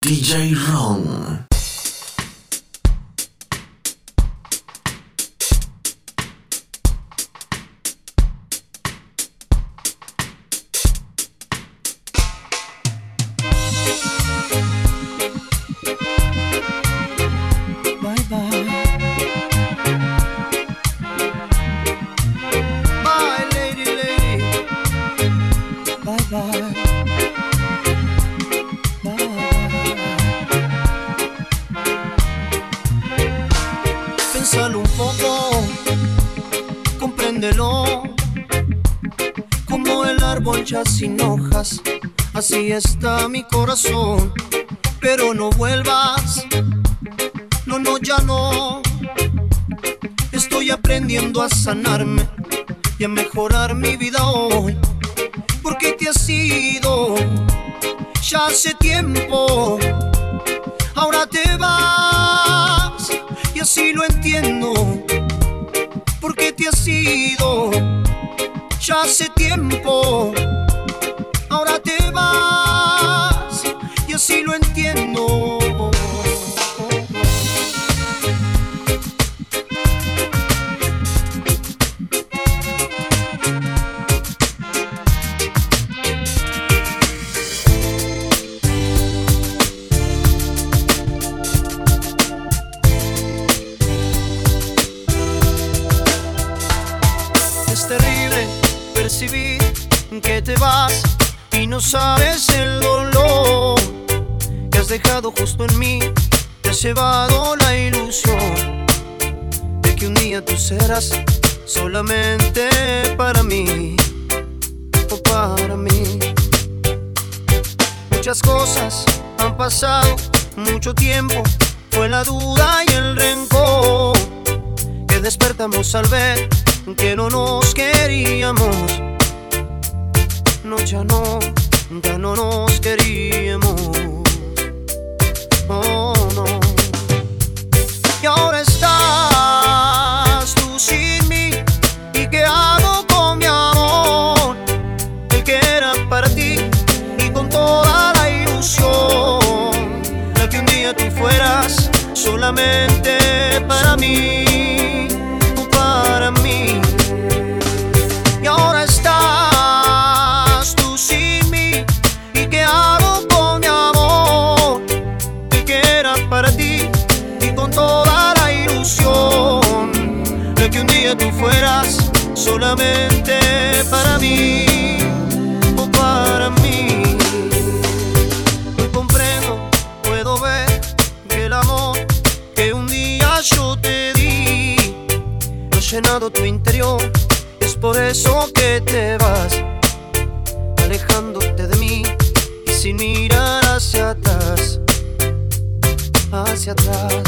DJ Wrong. Está mi corazón. Solamente para mí. Para mí. Y ahora estás tú sin mí. ¿Y qué hago con mi amor? Que era para ti y con toda la ilusión de que un día tú fueras solamente llenado tu interior. Es por eso que te vas alejándote de mí y sin mirar hacia atrás, hacia atrás.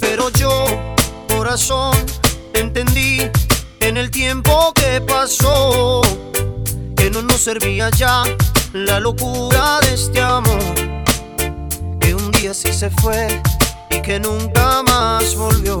Pero yo, corazón, entendí en el tiempo que pasó que no nos servía ya la locura de este amor. Que un día sí se fue y que nunca más volvió.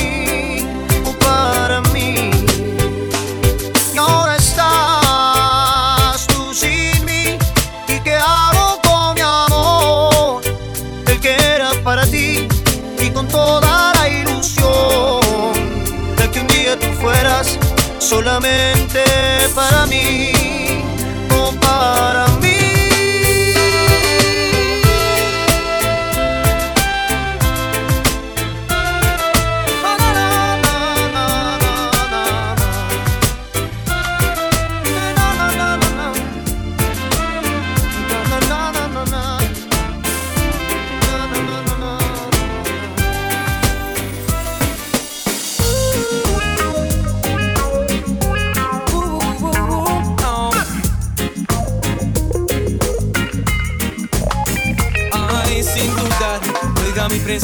solamente para mí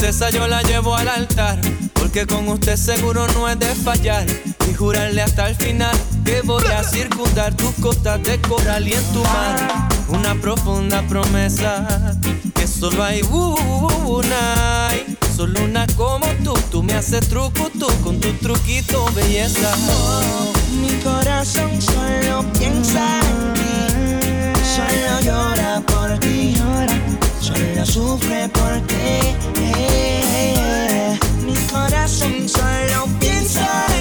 princesa yo la llevo al altar, porque con usted seguro no es de fallar y jurarle hasta el final que voy a circundar tus costas de coral y en tu mar una profunda promesa que solo hay una. Solo una como tú, tú me haces truco tú con tu truquito belleza. Oh, mi corazón solo piensa en ti, solo llora por ti, solo sufre por ti. Mi corazón solo piensa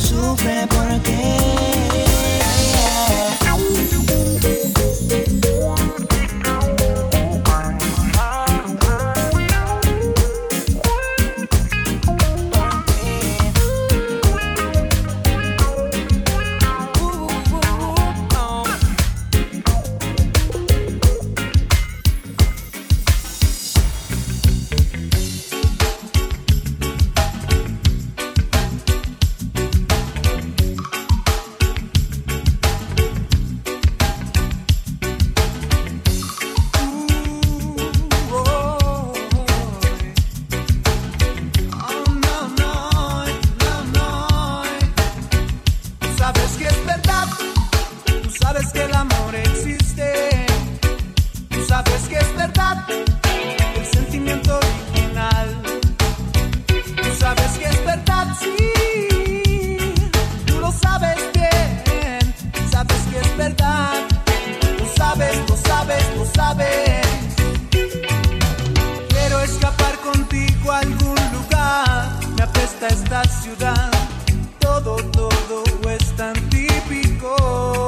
sufre por esta ciudad. Todo, todo es tan típico.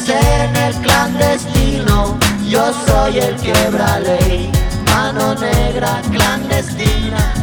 Me dicen el clandestino, yo soy el quebra ley. Mano negra clandestina,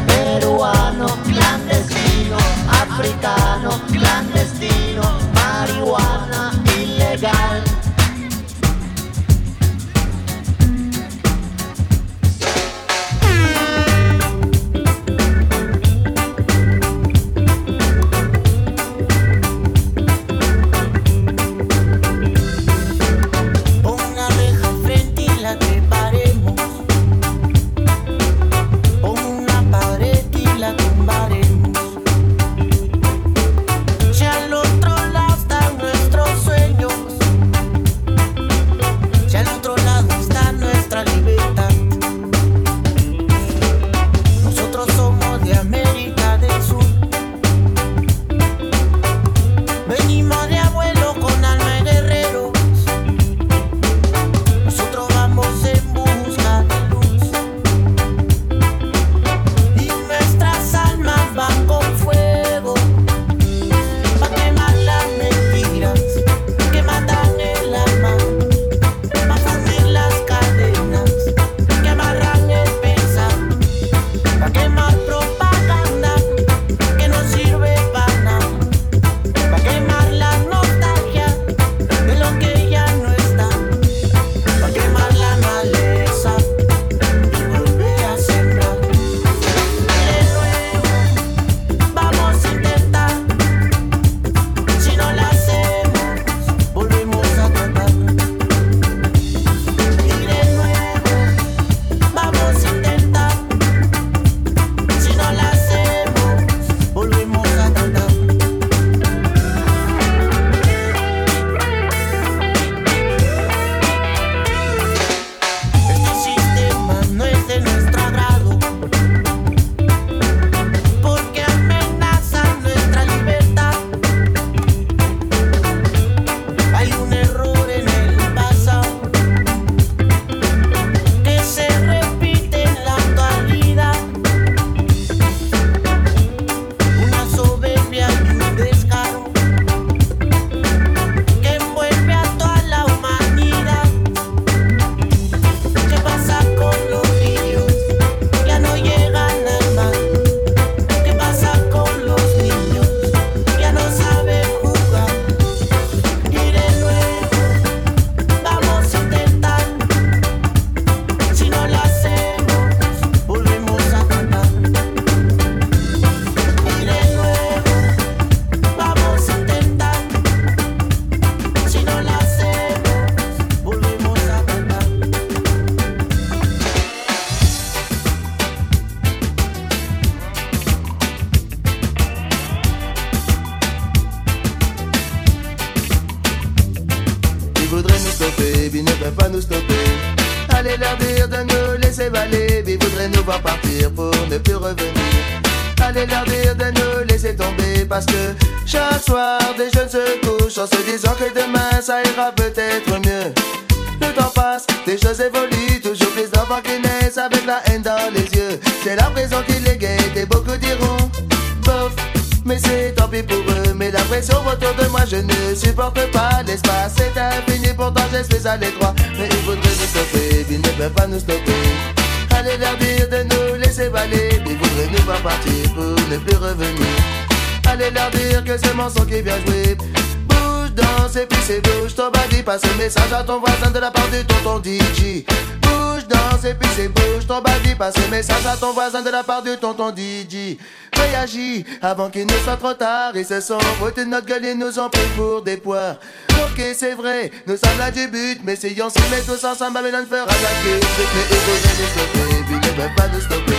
message à ton voisin de la part du tonton DJ. Bouge, danse et puis c'est bouge ton body. Passe le message à ton voisin de la part du tonton DJ. Réagis avant qu'il ne soit trop tard. Ils se sont de notre gueule et nous ont pris pour des poires. Ok, c'est vrai, nous sommes là du but. Mais si on se met tous ensemble, Babylon fera. Mais ils puis ne peuvent pas nous stopper.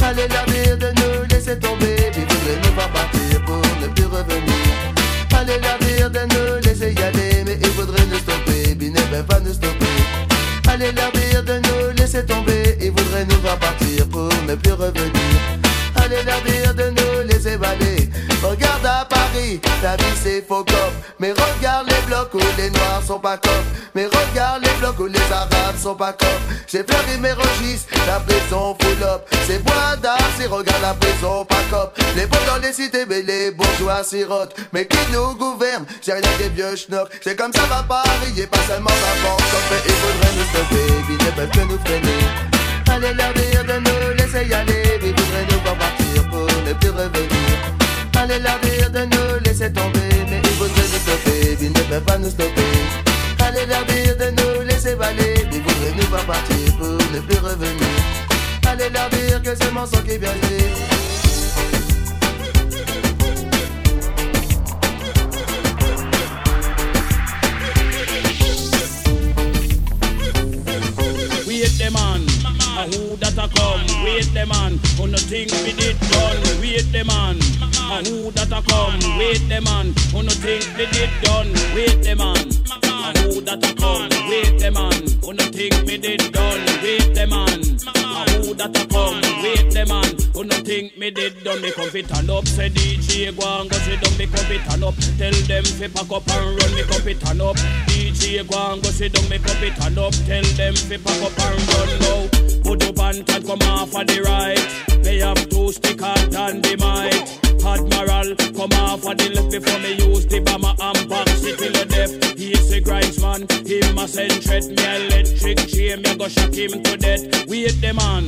Allez leur dire de nous laisser tomber. Puis voudraient nous voir partir pour Allez dire de nous laisser y aller. Mais ils voudraient nous stopper va nous stopper. Allez dire de nous laisser tomber. Ils voudraient nous voir partir pour ne plus revenir. Paris, vie, c'est faux cop. Mais regarde les blocs où les noirs sont pas cop. Mais regarde les blocs où les arabes sont pas cop. J'ai fleuri mes registres, la prison full up. C'est bois d'art, c'est regarde la prison pas cop. Les beaux dans les cités, mais les bourgeois sirotent. Mais qui nous gouverne? J'ai rien des vieux schnocks. C'est comme ça va Paris et pas seulement la banque. Ils voudraient nous stopper, ils ne peuvent que nous freiner. Allez leur dire de nous laisser y aller, ils voudraient nous voir partir pour ne plus revenir. Allez leur dire de nous laisser tomber, mais ils voudraient nous stopper, ils ne peuvent pas nous stopper. Allez leur dire de nous laisser baler, ils voudraient nous voir partir pour ne plus revenir. Allez leur dire que c'est mon sang qui vient Wait them on, a who a come? No think we did done? Wait them on, a who that a come? Wait them on, who no think we did done? Wait them on, a who that a come? Wait them on, who no think me did done? Wait them on, a who that a come? Wait them on, who no think me did done? Me come fit and up, say DJ go and go sit down. Me come fit and up, tell them fi pack up and run. Me come fit and up, DJ go and go sit down. Me come fit and up, tell them fi pack up and run now. Up and come off of the right. They have two sticker than the mic. Admiral, come off of the left before me use the bomber and box it till the death. He's a grindsman, him a send threat, me electric chain, me go shock him to death. Wait the man,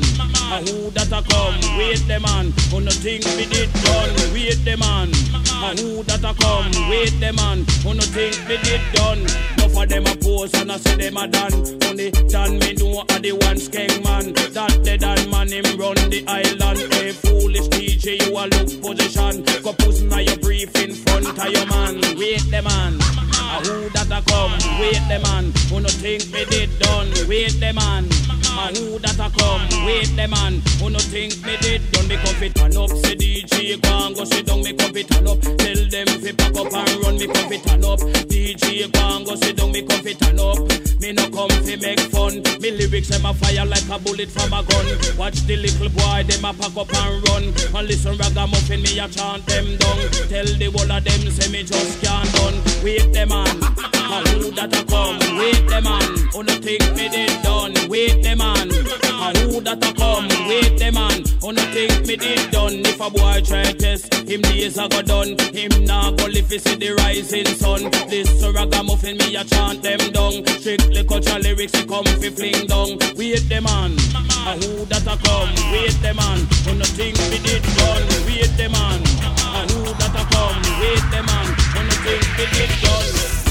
a who that a come? Wait the man, who no think we did done? Wait the man, a who that a come? Wait the man, who no think we did done? Pose and I say them a done. Only done me know a the one skeng man. That the done man him run the island. Hey foolish DJ, you a look position. Go push now your brief in front of your man. Wait the man, who that a come? Wait the man, who no think me did done? Wait the man, a who that a come? Wait the man, who no think me did done? Me come fit turn up, say DJ go go sit down. Me come fit turn up, tell them fi pack up and run. Me come fit turn up, DJ go go sit down. Me come fit turn up. Me no come fi make fun. Me lyrics them a fire like a bullet from a gun. Watch the little boy them a pack up and run. And listen ragamuffin me a chant them down. Tell the whole of them say me just can't done. Wait them man, a who that a come? Wait them man, who no think me did done? Wait them man, a who that a come? Wait them man, who no think me did done? If a boy try test, him days a go done. Him nah go live see the rising sun. This ragamuffin me a chant them down. Strictly culture lyrics we come fi fling down. Wait them man, a who that a come? Wait them man, who no think me did done? Wait them man, a who that a come? Wait them man, Big, big, big, big,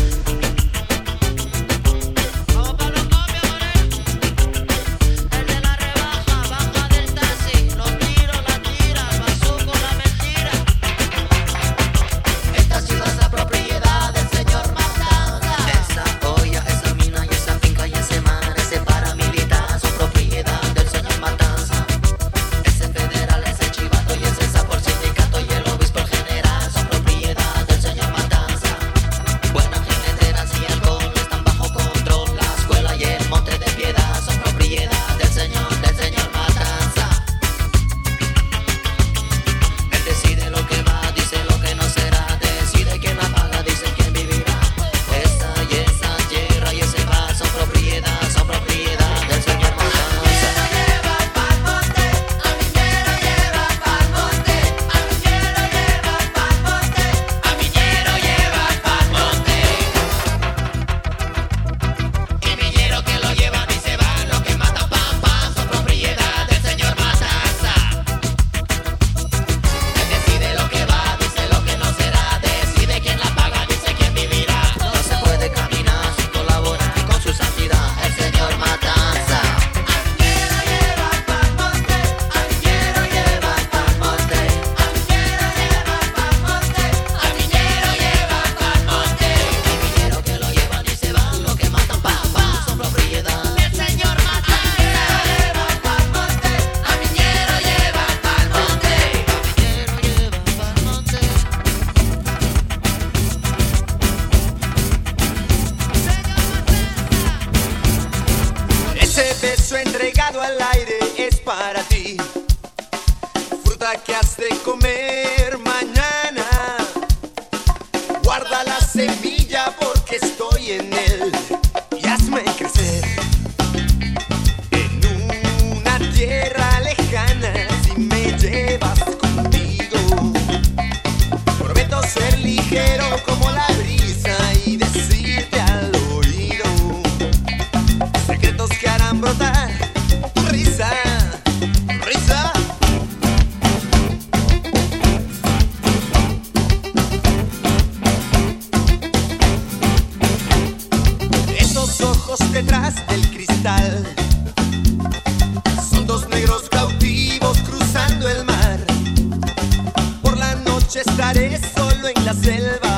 estaré solo en la selva.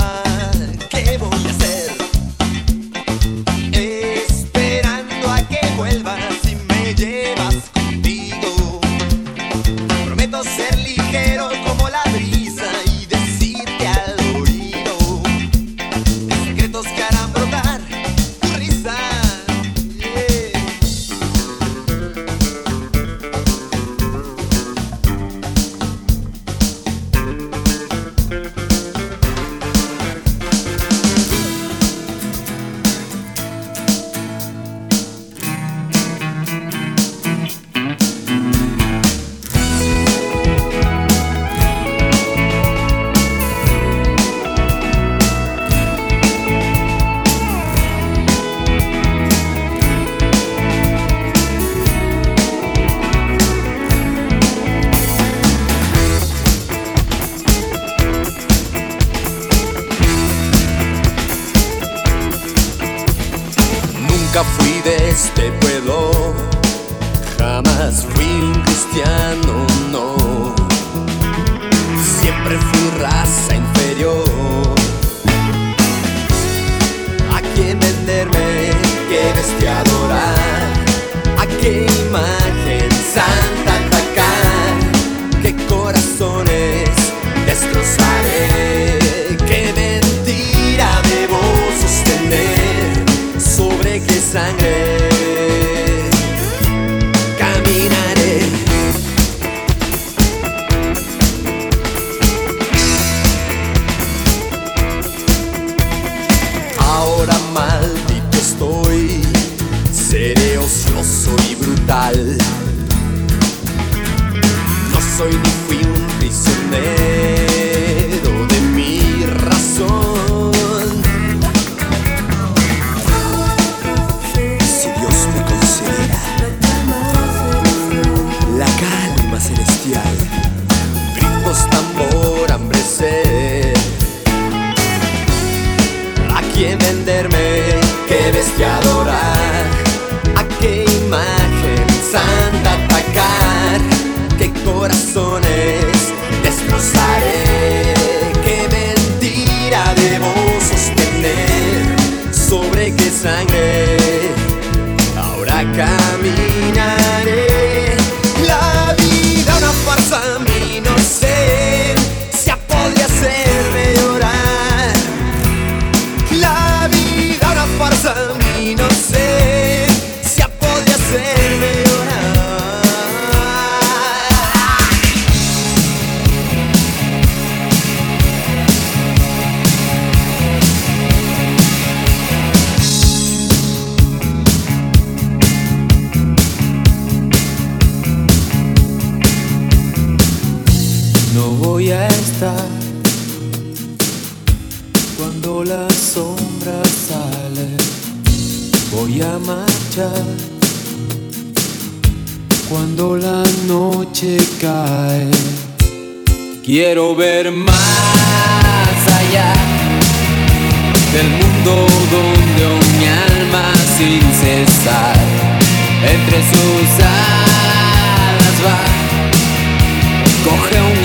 Swing Christian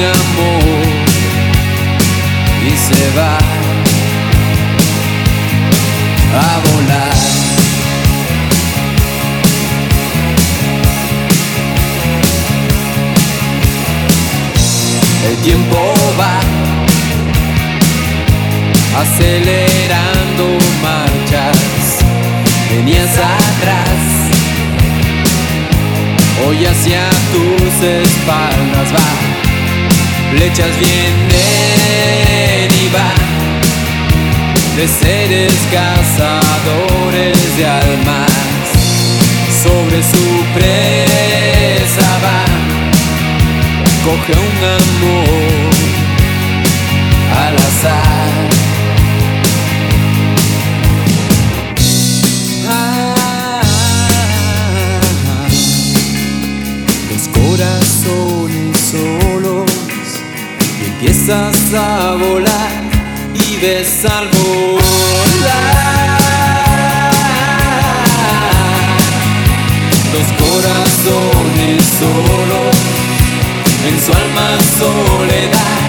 amor y se va a volar. El tiempo va acelerando marchas, venías atrás, hoy hacia tus espaldas va. Flechas vienen y van de seres cazadores de almas. Sobre su presa van, coge un amor al azar. Empiezas a volar y ves al volar. Los corazones solos en su alma soledad